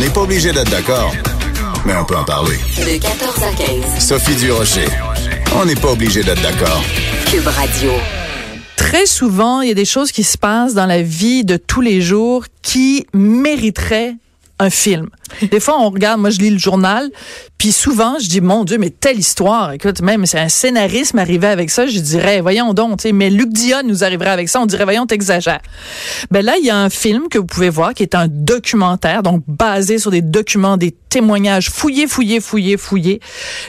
n'est pas obligé d'être d'accord, mais on peut en parler. De 14 à 15. Sophie Durocher. On n'est pas obligé d'être d'accord. Cube Radio. Très souvent, il y a des choses qui se passent dans la vie de tous les jours qui mériteraient un film. Des fois, on regarde, moi je lis le journal, puis souvent je dis, mon Dieu, mais telle histoire, écoute, même c'est un scénariste m'arrivait avec ça, je dirais, voyons donc, mais Luc Dion nous arriverait avec ça, on dirait, voyons, t'exagères. Ben là, il y a un film que vous pouvez voir qui est un documentaire, donc basé sur des documents, des témoignages fouillés, fouillés, fouillés, fouillés.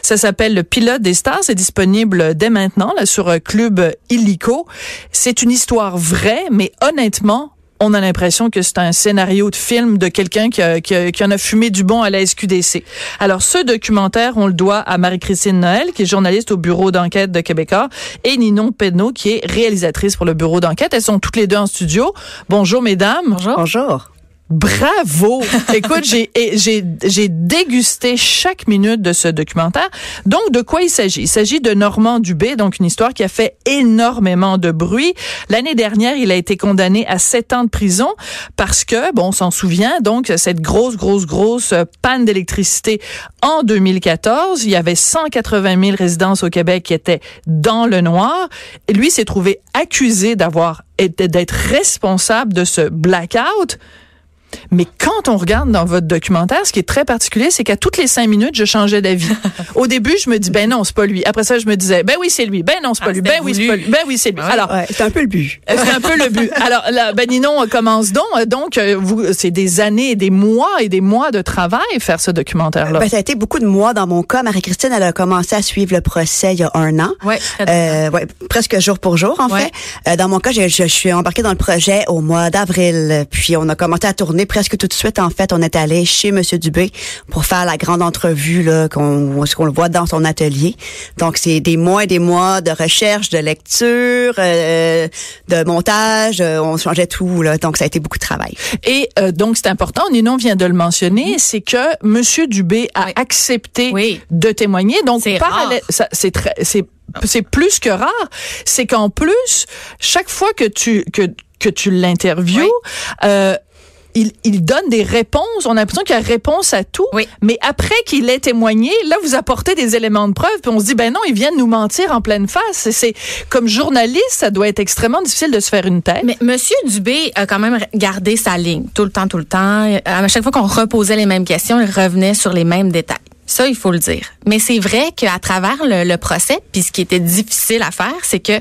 Ça s'appelle Le pilote des stars, c'est disponible dès maintenant là sur Club Illico. C'est une histoire vraie, mais honnêtement, on a l'impression que c'est un scénario de film de quelqu'un qui, a- qui, qui en a fumé du bon à la SQDC. Alors, ce documentaire, on le doit à Marie-Christine Noël, qui est journaliste au bureau d'enquête de Québécois, et Ninon Pedneau, qui est réalisatrice pour le bureau d'enquête. Elles sont toutes les deux en studio. Bonjour, mesdames. Bonjour. Bonjour. Bravo! Écoute, j'ai et j'ai j'ai dégusté chaque minute de ce documentaire. Donc, de quoi il s'agit? Il s'agit de Normand Dubé, donc une histoire qui a fait énormément de bruit. L'année dernière, il a été condamné à sept ans de prison parce que, bon, on s'en souvient, donc, cette grosse, grosse, grosse panne d'électricité en 2014. Il y avait 180 000 résidences au Québec qui étaient dans le noir. Et lui s'est trouvé accusé d'avoir d'être responsable de ce blackout. Mais quand on regarde dans votre documentaire, ce qui est très particulier, c'est qu'à toutes les cinq minutes, je changeais d'avis. Au début, je me dis, ben non, c'est pas lui. Après ça, je me disais, ben oui, c'est lui. Ben non, c'est pas Ah, lui. c'était Ben oui, c'est pas lui. Ben oui, c'est lui. Alors, Ouais, c'est un peu le but. c'est un peu le but. Alors, là, ben Ninon, commence donc. Donc, euh, vous, c'est des années, des mois et des mois de travail faire ce documentaire-là. Ben, ça a été beaucoup de mois dans mon cas. Marie-Christine, elle a commencé à suivre le procès il y a un an. Ouais, très Euh, ouais, presque jour pour jour, en Ouais. fait. Euh, dans mon cas, je, je, je suis embarquée dans le projet au mois d'avril. Puis, on a commencé à tourner presque tout de suite. En fait, on est allé chez Monsieur Dubé pour faire la grande entrevue, là, qu'on, ce qu'on le voit dans son atelier. Donc, c'est des mois et des mois de recherche, de lecture, euh, de montage. Euh, on changeait tout, là. Donc, ça a été beaucoup de travail. Et euh, donc, c'est important, Ninon vient de le mentionner, c'est que Monsieur Dubé a Oui. accepté Oui. de témoigner. Donc, C'est parallèle- ça, c'est très, c'est, c'est plus que rare. C'est qu'en plus, chaque fois que tu que que tu l'interviews, Oui. euh, il, il donne des réponses. On a l'impression qu'il y a réponse à tout. Oui. Mais après qu'il ait témoigné, là, vous apportez des éléments de preuve, puis on se dit, ben non, il vient de nous mentir en pleine face. C'est- C'est comme journaliste, ça doit être extrêmement difficile de se faire une tête. Mais Monsieur Dubé a quand même gardé sa ligne tout le temps, tout le temps. À chaque fois qu'on reposait les mêmes questions, il revenait sur les mêmes détails. Ça, il faut le dire. Mais c'est vrai qu'à travers le, le procès, puis ce qui était difficile à faire, c'est que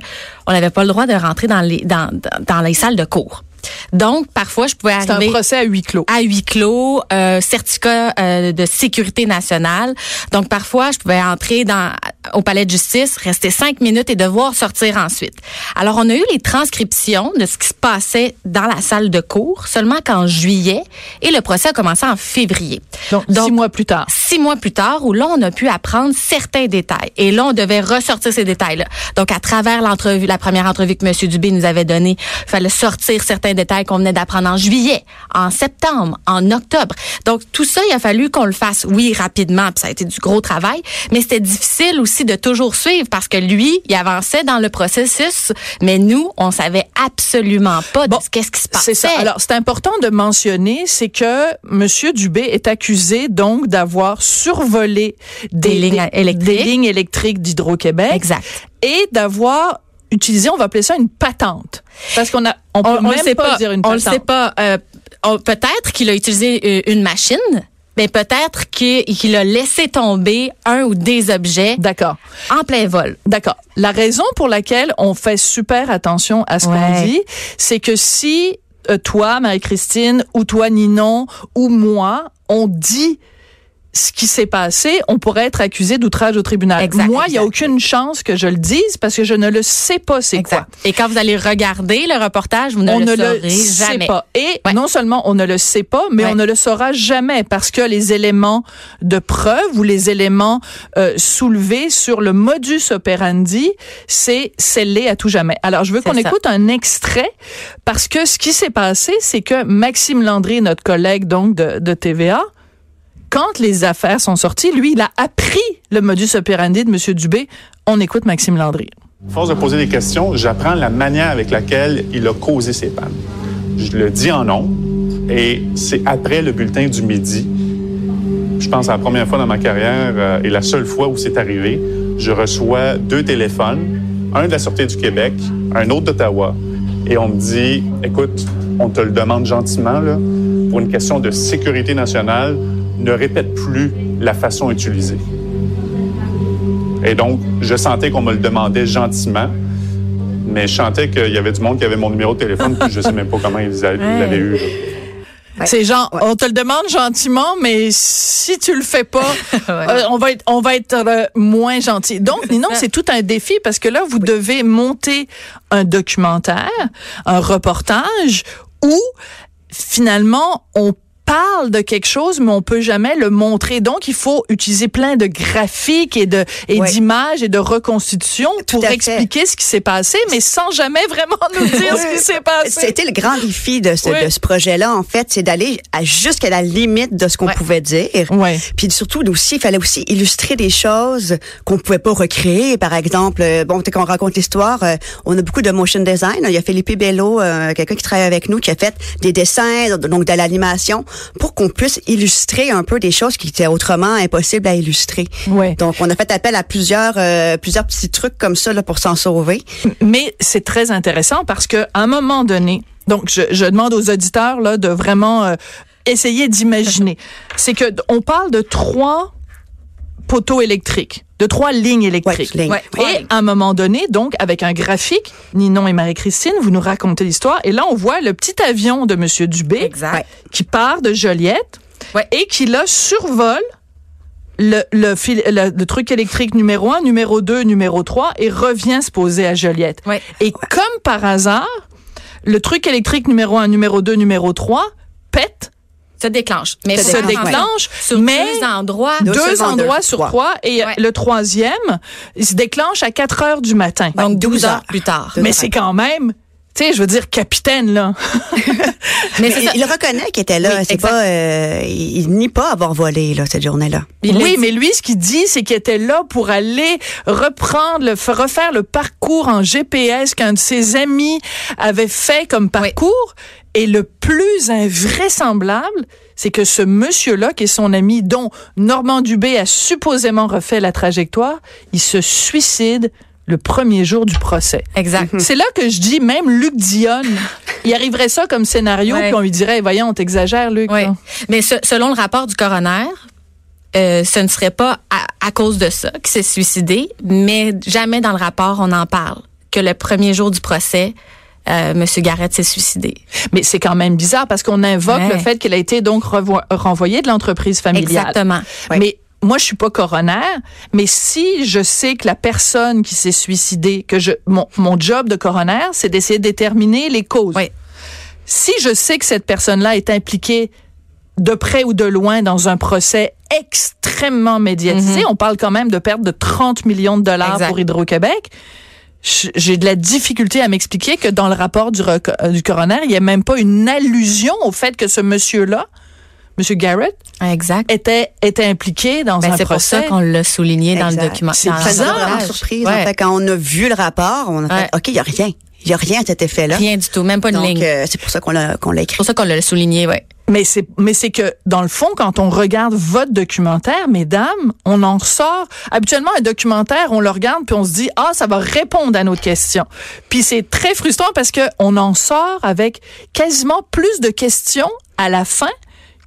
on n'avait pas le droit de rentrer dans les dans les salles de cours. Donc, parfois, je pouvais C'est un arriver procès à huis clos. à huis clos, euh, certificat euh, de sécurité nationale. Donc parfois, je pouvais entrer dans au palais de justice, rester cinq minutes et devoir sortir ensuite. Alors on a eu les transcriptions de ce qui se passait dans la salle de cours seulement qu'en juillet et le procès a commencé en février. Donc, six mois plus tard. Six mois plus tard, où là, on a pu apprendre certains détails. Et là, on devait ressortir ces détails-là. Donc, à travers l'entrevue, la première entrevue que M. Dubé nous avait donnée, il fallait sortir certains détails qu'on venait d'apprendre en juillet, en septembre, en octobre. Donc, tout ça, il a fallu qu'on le fasse, oui, rapidement, puis ça a été du gros travail, mais c'était difficile aussi de toujours suivre parce que lui, il avançait dans le processus, mais nous, on savait absolument pas de ce qu'est-ce qui se passait. C'est ça. Alors, c'est important de mentionner, c'est que Monsieur Dubé est accusé donc d'avoir survolé des, Des lignes électriques. des lignes électriques d'Hydro-Québec. Exact. Et d'avoir utilisé, on va appeler ça une patente. Parce qu'on a, on peut on, on même sait pas, pas. dire une on patente. le sait pas. Euh, on- peut-être qu'il a utilisé euh, une machine, mais peut-être qu'il a laissé tomber un ou des objets D'accord. en plein vol. D'accord. La raison pour laquelle on fait super attention à ce qu'on dit, c'est que si euh, toi, Marie-Christine, ou toi, Ninon, ou moi, on dit ce qui s'est passé, on pourrait être accusé d'outrage au tribunal. Exact, moi, il y a aucune chance que je le dise parce que je ne le sais pas c'est quoi. Et quand vous allez regarder le reportage, vous ne on le ne saurez le sait jamais. pas. Et Ouais. non seulement on ne le sait pas, mais Ouais. on ne le saura jamais parce que les éléments de preuve ou les éléments euh, soulevés sur le modus operandi, c'est scellé à tout jamais. Alors, je veux qu'on écoute un extrait parce que ce qui s'est passé, c'est que Maxime Landry, notre collègue donc de, de TVA, quand les affaires sont sorties, lui, il a appris le modus operandi de M. Dubé. On écoute Maxime Landry. force de poser des questions, j'apprends la manière avec laquelle il a causé ces pannes. Je le dis en nom et c'est après le bulletin du midi je pense à la première fois dans ma carrière euh, et la seule fois où c'est arrivé, je reçois deux téléphones, un de la Sûreté du Québec, un autre d'Ottawa, et on me dit, écoute, on te le demande gentiment, là, pour une question de sécurité nationale, ne répète plus la façon utilisée. Et donc, je sentais qu'on me le demandait gentiment, mais je sentais qu'il y avait du monde qui avait mon numéro de téléphone, puis je sais même pas comment ils l'avaient eu. Ouais. C'est genre, Ouais. on te le demande gentiment, mais si tu le fais pas, euh, on va être, on va être euh, moins gentil. Donc, non, c'est tout un défi parce que là, vous devez monter un documentaire, un reportage où finalement on parle de quelque chose, mais on peut jamais le montrer. Donc, il faut utiliser plein de graphiques et de et d'images et de reconstitutions pour expliquer ce qui s'est passé, mais sans jamais vraiment nous dire ce qui s'est passé. C'était le grand défi de ce, Oui. de ce projet-là, en fait, c'est d'aller jusqu'à la limite de ce qu'on pouvait dire. Ouais. Puis surtout, aussi, il fallait aussi illustrer des choses qu'on pouvait pas recréer. Par exemple, euh, bon, quand on raconte l'histoire, euh, on a beaucoup de motion design. Il y a Philippe Bello, euh, quelqu'un qui travaille avec nous, qui a fait des dessins, donc de l'animation, pour qu'on puisse illustrer un peu des choses qui étaient autrement impossibles à illustrer. Ouais. Donc, on a fait appel à plusieurs, euh, plusieurs petits trucs comme ça là, pour s'en sauver. Mais c'est très intéressant parce que à un moment donné, donc je, je demande aux auditeurs là de vraiment euh, essayer d'imaginer. c'est que on parle de trois poteaux électriques, de trois lignes électriques. Ouais, lignes. Ouais. Et à un moment donné, donc avec un graphique, Ninon et Marie-Christine, vous nous racontez l'histoire. Et là, on voit le petit avion de Monsieur Dubé Exact. Qui part de Joliette Ouais. et qui là survole le, le, fil- le, le truc électrique numéro un, numéro 2, numéro 3 et revient se poser à Joliette. Et comme par hasard, le truc électrique numéro 1, numéro 2, numéro 3 pète, Se déclenche. Mais se déclenche, sur mais deux endroits. Deux deux endroits sur trois. trois et Ouais. le troisième, il se déclenche à 4 heures du matin. Donc 12 12 heures plus tard. Mais c'est quand même, tu sais, je veux dire, capitaine, là. Mais il, ça. il reconnaît qu'il était là. Oui, c'est pas, euh, il, il nie pas avoir volé là cette journée-là. Oui, mais lui, ce qu'il dit, c'est qu'il était là pour aller reprendre, le, refaire le parcours en GPS qu'un de ses amis avait fait comme parcours. Et le plus invraisemblable, c'est que ce monsieur-là, qui est son ami, dont Normand Dubé a supposément refait la trajectoire, il se suicide le premier jour du procès. Exact. C'est là que je dis, même Luc Dionne, il arriverait ça comme scénario, Ouais. puis on lui dirait, voyons, on t'exagère, Luc. Oui. là. Mais ce- selon le rapport du coroner, euh, ce ne serait pas à, à cause de ça qu'il s'est suicidé, mais jamais dans le rapport on en parle que le premier jour du procès, euh, Monsieur Garrett s'est suicidé. Mais c'est quand même bizarre parce qu'on invoque Ouais. le fait qu'il a été donc renvoyé de l'entreprise familiale. Exactement. Mais moi, je suis pas coroner, mais si je sais que la personne qui s'est suicidée, que je, mon, mon job de coroner, c'est d'essayer de déterminer les causes. Oui. Si je sais que cette personne-là est impliquée de près ou de loin dans un procès extrêmement médiatisé, on parle quand même de perte de 30 millions de dollars Exact. pour Hydro-Québec. J'ai de la difficulté à m'expliquer que dans le rapport du, euh, du coroner, il n'y a même pas une allusion au fait que ce monsieur-là, Monsieur Garrett, Exact. était, était impliqué dans Ben, un c'est pour procès. ça qu'on l'a souligné dans le document. C'est bizarre. surprise. Ouais. En fait, quand on a vu le rapport, on a fait, Ouais. OK, il y a rien. Il y a rien à cet effet-là. Rien du tout, même pas une Donc, ligne. euh, c'est pour ça qu'on l'a, qu'on l'a C'est écrit. pour ça qu'on l'a souligné, ouais. Mais c'est, mais c'est que, dans le fond, quand on regarde votre documentaire, mesdames, on en sort. Habituellement, un documentaire, on le regarde puis on se dit, ah, ça va répondre à notre question. Puis c'est très frustrant parce que on en sort avec quasiment plus de questions à la fin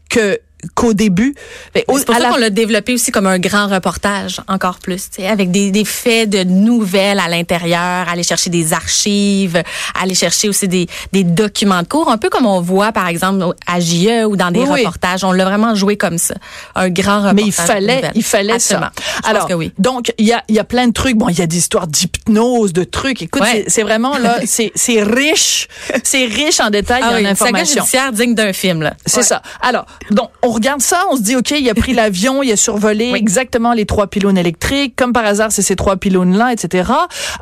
que, qu'au début. C'est pour ça la- qu'on l'a développé aussi comme un grand reportage, encore plus, tu sais, avec des, des faits de nouvelles à l'intérieur, aller chercher des archives, aller chercher aussi des, des documents de cours, un peu comme on voit, par exemple, à JE ou dans des Oui, oui. reportages. On l'a vraiment joué comme ça. Un grand reportage. Mais il fallait, il fallait Absolument. ça. Je pense Alors, que oui. donc il y a, il y a plein de trucs. Bon, il y a des histoires d'hypnose, de trucs. Écoute, Ouais. c'est- c'est vraiment là, c'est c'est riche, c'est riche en détails Ah et oui, en une saga informations. judiciaire digne d'un film, là. C'est Ouais. ça. Alors, donc, on regarde ça, on se dit, OK, il a pris l'avion, il a survolé Oui. exactement les trois pylônes électriques. Comme par hasard, c'est ces trois pylônes-là, etc.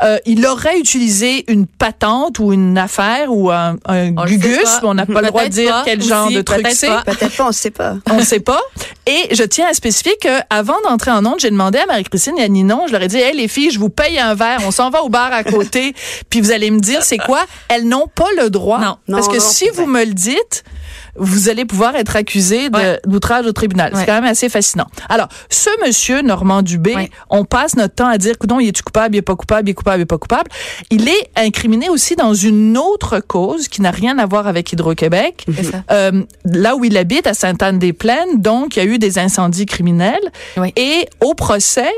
Euh, il aurait utilisé une patente ou une affaire ou un, un On gugus. pas. On n'a pas le droit de dire pas quel genre de truc peut-être c'est. pas. Peut-être pas, on ne sait pas. On ne sait pas. Et je tiens à spécifier que avant d'entrer en onde, j'ai demandé à Marie-Christine et à Ninon, je leur ai dit, hey, les filles, je vous paye un verre, on s'en va au bar à côté, puis vous allez me dire c'est quoi? Elles n'ont pas le droit. Non. Parce Non, que non, si vous me le dites, vous allez pouvoir être accusé Ouais. d'outrage au tribunal. C'est quand même assez fascinant. Alors, ce monsieur Normand Dubé, Ouais. on passe notre temps à dire, coudon, il est coupable, il est pas coupable, il est coupable, il est pas coupable. Il est incriminé aussi dans une autre cause qui n'a rien à voir avec Hydro-Québec. Euh, là où il habite, à Sainte-Anne-des-Plaines, donc il y a eu des incendies criminels. Et au procès,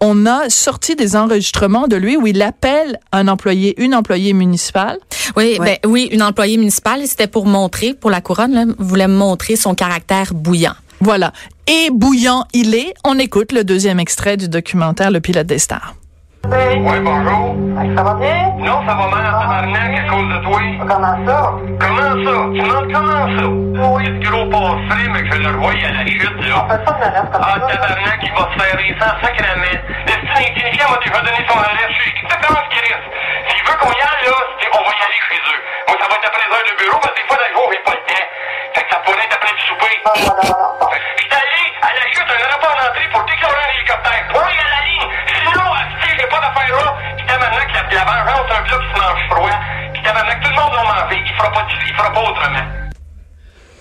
on a sorti des enregistrements de lui où il appelle un employé, une employée municipale. Oui, Ouais. ben oui, une employée municipale, c'était pour montrer, pour la couronne, là, voulait montrer son caractère bouillant. Voilà. Et bouillant il est. On écoute le deuxième extrait du documentaire Le pilote des stars. Oui, bonjour. Ça va bien? Non, ça va mal en tabarnak à cause de toi. Comment ça? Comment ça? Tu demandes comment ça? Oui, ce gros passé, mais que je le revois à la chute, là. Fais pas de la comme Ah, ça. tabarnak, il va se faire les sangs sacrément. Le technicien m'a déjà donné son alerte. Je sais exactement ce qu'il reste. S'il veut qu'on y aille, là, c'est- on va y aller chez eux. Moi, ça va être après les heures de bureau, parce que des fois, dans le jour, j'ai pas le temps. Fait que ça pourrait être après le souper. Non, non, non, non, fera pas, il fera pas autrement.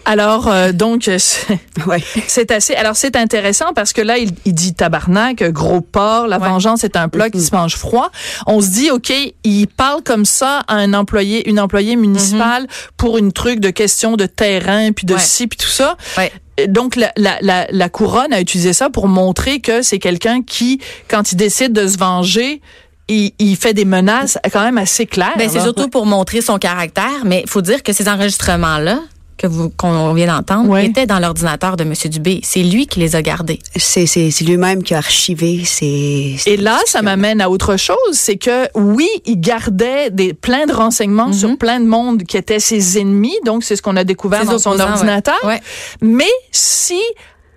Alors, euh, donc, c'est Ouais. c'est assez. Alors, c'est intéressant parce que là, il, il dit tabarnak, gros porc, la Ouais. vengeance est un plat qui se mange froid. On se dit, OK, il parle comme ça à un employé, une employée municipale pour une truc de question de terrain, puis de Ouais. ci, puis tout ça. Ouais. Et Donc, la, la, la, la couronne a utilisé ça pour montrer que c'est quelqu'un qui, quand il décide de se venger, il, il fait des menaces quand même assez claires. Ben, c'est surtout pour montrer son caractère, mais il faut dire que ces enregistrements-là, que vous qu'on vient d'entendre, Ouais. étaient dans l'ordinateur de M. Dubé. C'est lui qui les a gardés. C'est, c'est, c'est lui-même qui a archivé ces. Et là, ça m'amène à autre chose, c'est que oui, il gardait des plein de renseignements sur plein de monde qui étaient ses ennemis, donc c'est ce qu'on a découvert dans son ordinateur. ouais. Ouais. Mais si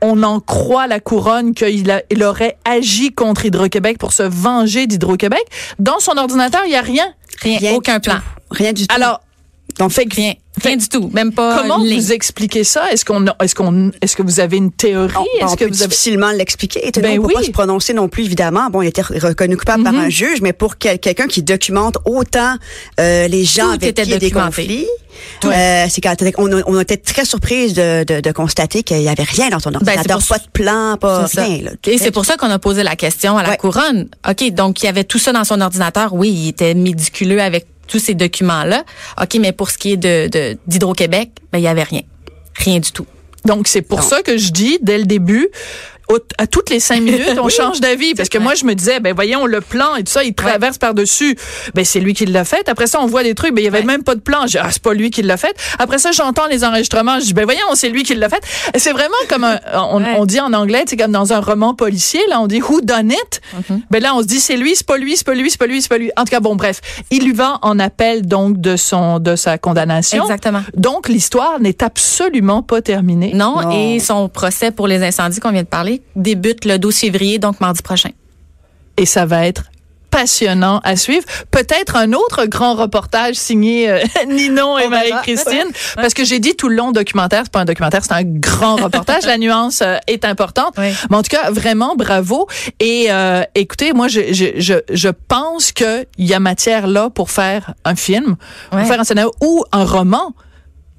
on en croit la couronne qu'il a- il aurait agi contre Hydro-Québec pour se venger d'Hydro-Québec, dans son ordinateur, il y a rien. Rien, aucun plan. Rien du tout. Alors, donc, fait que Rien. Rien du tout. Même pas comment vous expliquez ça? Est-ce qu'on a- est-ce qu'on est-ce que vous avez une théorie? On, Est-ce on que peut vous avez difficilement l'expliquer. Le Ben monde peut pas se prononcer non plus, évidemment? Bon, il a été reconnu coupable par un juge, mais pour quel- quelqu'un qui documente autant euh, les gens Tout avec était qui il y a des conflits, euh, c'est quand on, a- on a été très surprise de, de, de constater qu'il y avait rien dans son Ben, ordinateur, pour pas de plan, pas rien. Là. Et c'est pour ça qu'on a posé la question à la Ouais. couronne. OK, donc il y avait tout ça dans son ordinateur. Oui, il était médiculeux avec tous ces documents-là. OK, mais pour ce qui est de de- d'Hydro-Québec, ben, il y avait rien. Rien du tout. Donc, c'est pour ça que je dis, dès le début, à toutes les cinq minutes, on change d'avis. Parce que moi, je me disais, ben voyons, le plan et tout ça, il traverse par-dessus. Ben, c'est lui qui l'a fait. Après ça, on voit des trucs, ben il y avait Ouais. même pas de plan. Je dis, ah, c'est pas lui qui l'a fait. Après ça, j'entends les enregistrements. Je dis, ben voyons, c'est lui qui l'a fait. C'est vraiment comme un, on, Ouais. on dit en anglais, c'est comme dans un roman policier, là, on dit who done it? Mm-hmm. Ben là, on se dit, c'est lui, c'est pas lui, c'est pas lui, c'est pas lui, c'est pas lui. En tout cas, bon, bref. Il lui va en appel, donc, de son, de sa condamnation. Exactement. Donc, l'histoire n'est absolument pas terminée. Non, Non. et son procès pour les incendies qu'on vient de parler débute le 12 février, donc mardi prochain. et ça va être passionnant à suivre. Peut-être un autre grand reportage signé euh, Ninon et. Marie-Christine, parce que j'ai dit tout le long documentaire, c'est pas un documentaire, c'est un grand reportage. La nuance euh, est importante. Oui. Mais en tout cas, vraiment bravo. Et euh, écoutez, moi, je, je, je, je pense qu'il y a matière là pour faire un film, pour faire un scénario ou un roman.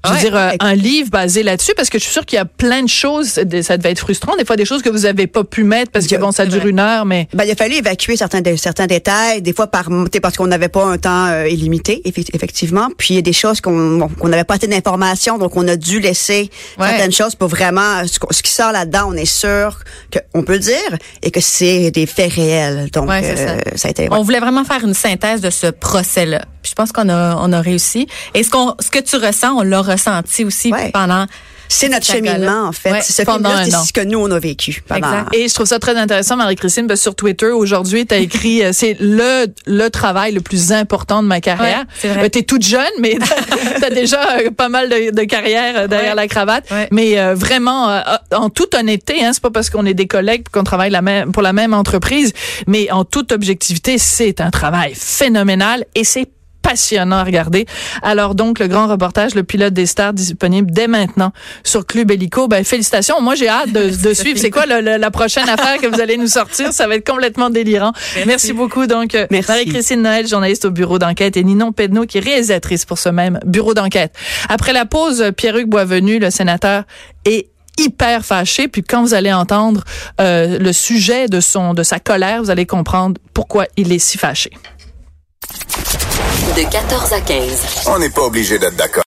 Je veux Ouais. dire, euh, un livre basé là-dessus, parce que je suis sûre qu'il y a plein de choses, ça devait être frustrant, des fois des choses que vous avez pas pu mettre, parce que bon, ça dure vrai. une heure, mais... Ben, il a fallu évacuer certains, dé- certains détails, des fois par parce qu'on n'avait pas un temps euh, illimité, effe- effectivement. Puis il y a des choses qu'on bon, n'avait pas assez d'informations, donc on a dû laisser Ouais. certaines choses pour vraiment ce, qui sort là-dedans, on est sûr qu'on peut le dire et que c'est des faits réels. Donc Ouais, euh, ça. ça a été. ouais. On voulait vraiment faire une synthèse de ce procès-là. Puis Je pense qu'on a, on a réussi. Et ce, qu'on, ce que tu ressens, on l'a ressenti aussi Ouais. pendant. C'est notre cheminement en fait. Ouais, ce pendant film-là, c'est un an. ce que nous on a vécu. pendant- Exact. Et je trouve ça très intéressant, Marie-Christine, parce que sur Twitter, aujourd'hui, tu as écrit, euh, c'est le, le travail le plus important de ma carrière. Ouais, c'est vrai. tu es toute jeune, mais tu as déjà euh, pas mal de, de carrière euh, derrière Ouais. la cravate. Ouais. Mais euh, vraiment, euh, en toute honnêteté, hein, c'est pas parce qu'on est des collègues qu'on travaille la même, pour la même entreprise, mais en toute objectivité, c'est un travail phénoménal et c'est passionnant à regarder. Alors donc, le grand reportage, le pilote des stars disponible dès maintenant sur Club Helico. Ben, félicitations. Moi, j'ai hâte de, de suivre. C'est quoi le- le- la prochaine affaire que vous allez nous sortir? Ça va être complètement délirant. Merci, beaucoup. Donc, euh. Marie-Christine Noël, journaliste au bureau d'enquête, et Ninon Pedneau, qui est réalisatrice pour ce même bureau d'enquête. Après la pause, Pierre-Hugues Boisvenu, le sénateur, est hyper fâché. Puis quand vous allez entendre euh, le sujet de son de sa colère, vous allez comprendre pourquoi il est si fâché. De 14 à 15. On n'est pas obligé d'être d'accord.